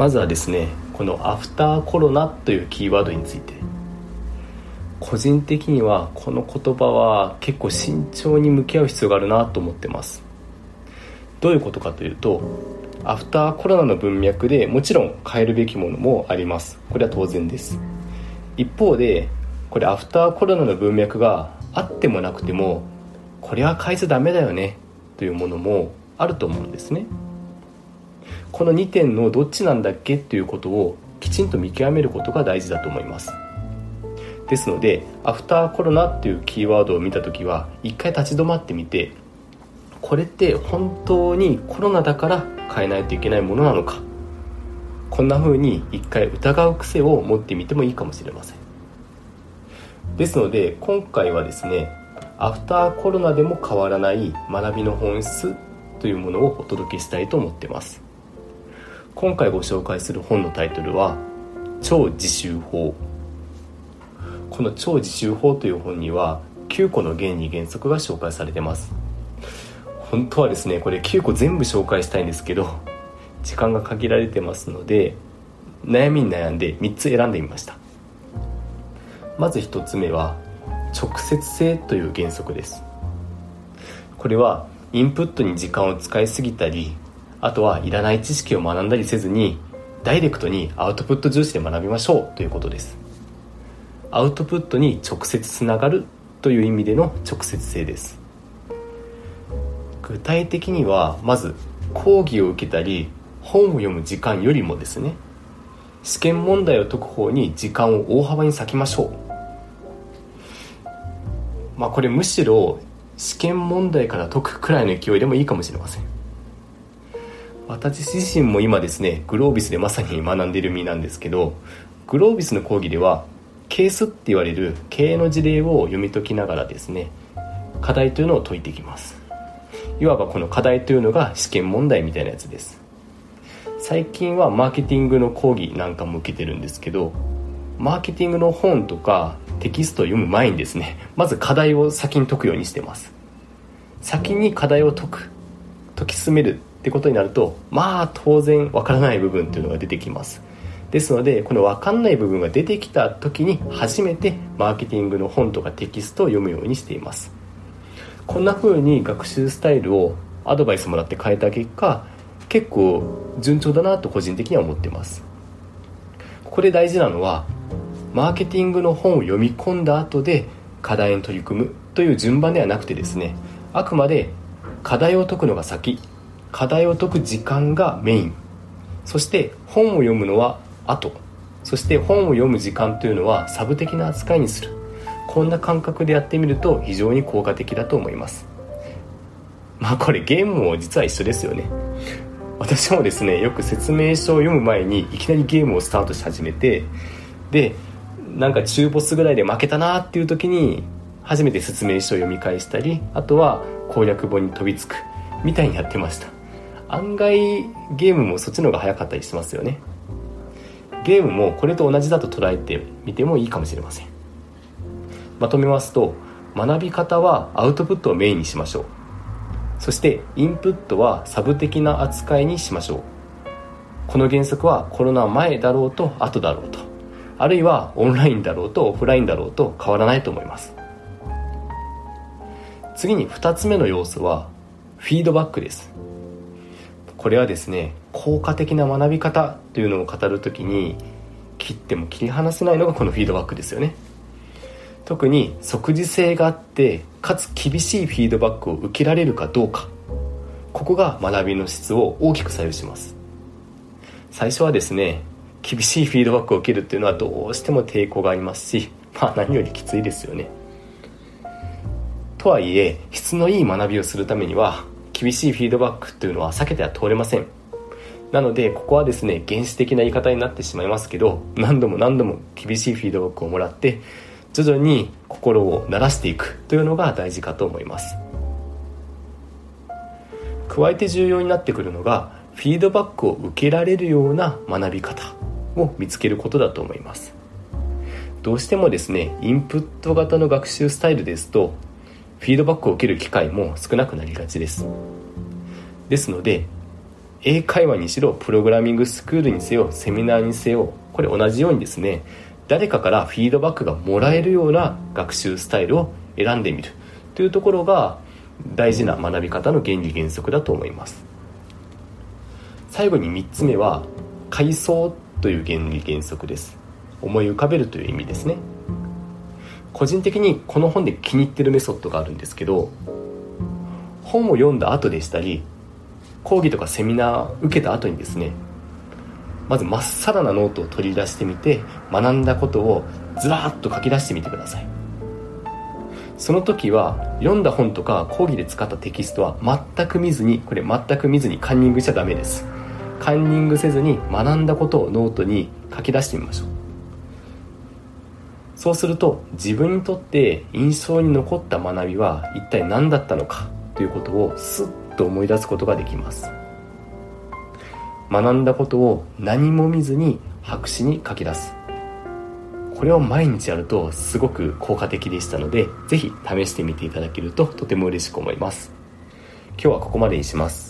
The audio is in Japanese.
まずはですねこのアフターコロナというキーワードについて。個人的にはこの言葉は結構慎重に向き合う必要があるなと思ってます。どういうことかというとアフターコロナの文脈でもちろん変えるべきものもあります。これは当然です。一方でこれアフターコロナの文脈があってもなくてもこれは変えちゃダメだよねというものもあると思うんですね。この2点のどっちなんだっけということをきちんと見極めることが大事だと思います。ですのでアフターコロナっていうキーワードを見た時は一回立ち止まってみてこれって本当にコロナだから変えないといけないものなのか。こんな風に一回疑う癖を持ってみてもいいかもしれません。ですので今回はですねアフターコロナでも変わらない学びの本質というものをお届けしたいと思ってます。今回ご紹介する本のタイトルは超自習法。この超自習法という本には9個の原理原則が紹介されてます。本当はですねこれ9個全部紹介したいんですけど時間が限られてますので悩みに悩んで3つ選んでみました。まず1つ目は直接性という原則です。これはインプットに時間を使いすぎたりあとはいらない知識を学んだりせずにダイレクトにアウトプット重視で学びましょうということです。アウトプットに直接つながるという意味での直接性です。具体的にはまず講義を受けたり本を読む時間よりもですね試験問題を解く方に時間を大幅に割きましょう。まあこれむしろ試験問題から解くくらいの勢いでもいいかもしれません。私自身も今ですねグロービスでまさに学んでいる身なんですけどグロービスの講義ではケースって言われる経営の事例を読み解きながらですね課題というのを解いていきます。いわばこの課題というのが試験問題みたいなやつです。最近はマーケティングの講義なんかも受けてるんですけどマーケティングの本とかテキストを読む前にですねまず課題を先に解くようにしてます。先に課題を解く解き進めるってことになるとまあ当然わからない部分っていうのが出てきます。ですのでこの分かんない部分が出てきた時に初めてマーケティングの本とかテキストを読むようにしています。こんな風に学習スタイルをアドバイスもらって変えた結果結構順調だなと個人的には思ってます。ここで大事なのはマーケティングの本を読み込んだ後で課題に取り組むという順番ではなくてですねあくまで課題を解くのが先課題を解く時間がメイン。そして本を読むのは後。そして本を読む時間というのはサブ的な扱いにする。こんな感覚でやってみると非常に効果的だと思います。まあこれゲームも実は一緒ですよね。私もですねよく説明書を読む前にいきなりゲームをスタートし始めてでなんか中ボスぐらいで負けたなっていう時に初めて説明書を読み返したりあとは攻略本に飛びつくみたいにやってました。案外ゲームもそっちの方が早かったりしますよね。ゲームもこれと同じだと捉えてみてもいいかもしれません。まとめますと学び方はアウトプットをメインにしましょう。そしてインプットはサブ的な扱いにしましょう。この原則はコロナ前だろうと後だろうと。あるいはオンラインだろうとオフラインだろうと変わらないと思います。次に2つ目の要素はフィードバックです。これはですね効果的な学び方というのを語るときに切っても切り離せないのがこのフィードバックですよね。特に即時性があってかつ厳しいフィードバックを受けられるかどうか。ここが学びの質を大きく左右します。最初はですね厳しいフィードバックを受けるっていうのはどうしても抵抗がありますしまあ何よりきついですよね。とはいえ質のいい学びをするためには厳しいフィードバックというのは避けては通れません。なのでここはですね原始的な言い方になってしまいますけど何度も何度も厳しいフィードバックをもらって徐々に心を慣らしていくというのが大事かと思います。加えて重要になってくるのがフィードバックを受けられるような学び方を見つけることだと思います。どうしてもですねインプット型の学習スタイルですとフィードバックを受ける機会も少なくなりがちです。ですので英会話にしろプログラミングスクールにせよセミナーにせよこれ同じようにですね誰かからフィードバックがもらえるような学習スタイルを選んでみる。というところが大事な学び方の原理原則だと思います。最後に3つ目は階層という原理原則です。思い浮かべるという意味ですね。個人的にこの本で気に入ってるメソッドがあるんですけど本を読んだ後でしたり講義とかセミナー受けた後にですねまずまっさらなノートを取り出してみて学んだことをずらーっと書き出してみてください。その時は読んだ本とか講義で使ったテキストは全く見ずにこれ全く見ずにカンニングしちゃダメです。カンニングせずに学んだことをノートに書き出してみましょう。そうすると自分にとって印象に残った学びは一体何だったのかということをスッと思い出すことができます。学んだことを何も見ずに白紙に書き出す。これを毎日やるとすごく効果的でしたので是非試してみていただけるととても嬉しく思います。今日はここまでにします。